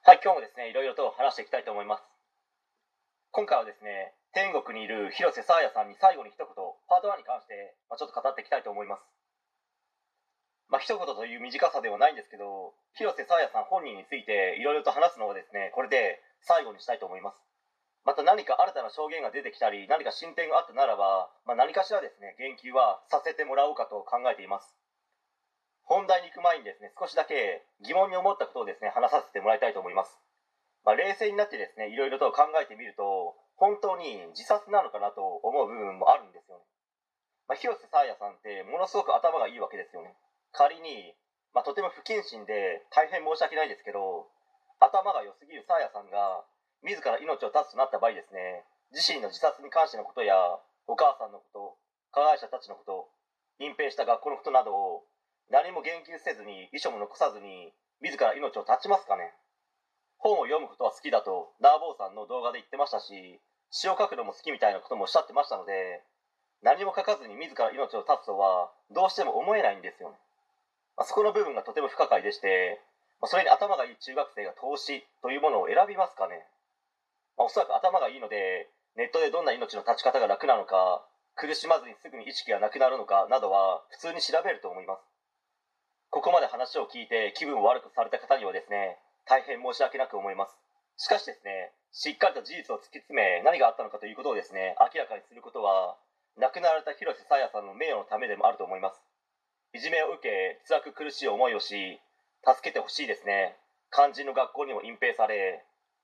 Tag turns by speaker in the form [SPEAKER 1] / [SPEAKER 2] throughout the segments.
[SPEAKER 1] はい、今日もですね、いろいろと話していきたいと思います。今回はですね、天国にいる広瀬沙耶さんに最後に一言、パート1に関して、まあ、ちょっと語っていきたいと思います。まあ、一言という短さではないんですけど、広瀬沙耶さん本人についていろいろと話すのはですね、これで最後にしたいと思います。また何か新たな証言が出てきたり、何か進展があったならば、まあ、何かしらですね、言及はさせてもらおうかと考えています。本題に行く前にですね、少しだけ疑問に思ったことをですね、話させてもらいたいと思います。まあ、冷静になってですね、いろいろと考えてみると、本当に自殺なのかなと思う部分もあるんですよね。まあ、広瀬沙耶さんってものすごく頭がいいわけですよね。仮に、まあ、とても不謹慎で大変申し訳ないですけど、頭が良すぎる沙耶さんが自ら命を絶つとなった場合ですね、自身の自殺に関してのことや、お母さんのこと、加害者たちのこと、隠蔽した学校のことなどを何も言及せずに遺書も残さずに自ら命を絶ちますかね？本を読むことは好きだとダーボーさんの動画で言ってましたし詩を書くのも好きみたいなこともおっしゃってましたので何も書かずに自ら命を絶つとはどうしても思えないんですよね、まあ、そこの部分がとても不可解でして、まあ、それに頭がいい中学生が投資というものを選びますかね、まあ、おそらく頭がいいのでネットでどんな命の絶ち方が楽なのか苦しまずにすぐに意識がなくなるのかなどは普通に調べると思います。ここまで話を聞いて気分を悪くされた方にはですね大変申し訳なく思います。しかしですねしっかりと事実を突き詰め何があったのかということをですね明らかにすることは亡くなられた広瀬沙耶さんの名誉のためでもあると思います。いじめを受け辛く苦しい思いをし助けてほしいですね。肝心の学校にも隠蔽され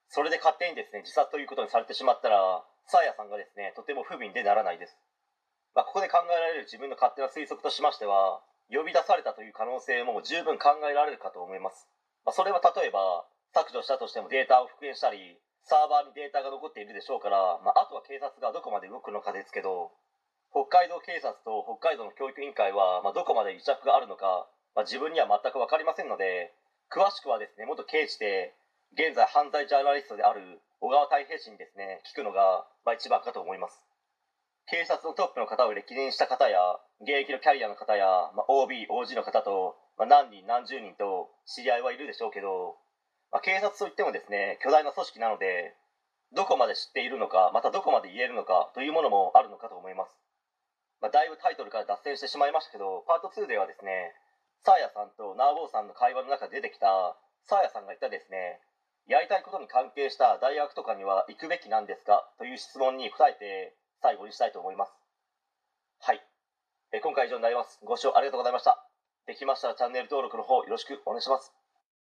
[SPEAKER 1] それで勝手にですね自殺ということにされてしまったら沙耶さんがですねとても不憫でならないです、まあ、ここで考えられる自分の勝手な推測としましては呼び出されたという可能性も十分考えられるかと思います、まあ、それは例えば削除したとしてもデータを復元したりサーバーにデータが残っているでしょうから、まあ、あとは警察がどこまで動くのかですけど北海道警察と北海道の教育委員会は、まあ、どこまで癒着があるのか、まあ、自分には全く分かりませんので詳しくはですね元刑事で現在犯罪ジャーナリストである小川太平氏にですね聞くのが、まあ、一番かと思います。警察のトップの方を歴任した方や現役のキャリアの方や、まあ、OB、OG の方と、まあ、何人何十人と知り合いはいるでしょうけど、まあ、警察といってもですね巨大な組織なのでどこまで知っているのかまたどこまで言えるのかというものもあるのかと思います、まあ、だいぶタイトルから脱線してしまいましたけどパート2ではですねサーヤさんとナーボーさんの会話の中で出てきたサーヤさんが言ったですねやりたいことに関係した大学とかには行くべきなんですかという質問に答えて最後にしたいと思います。はい、え今回以上になります。ご視聴ありがとうございました。できましたらチャンネル登録の方よろしくお願いします。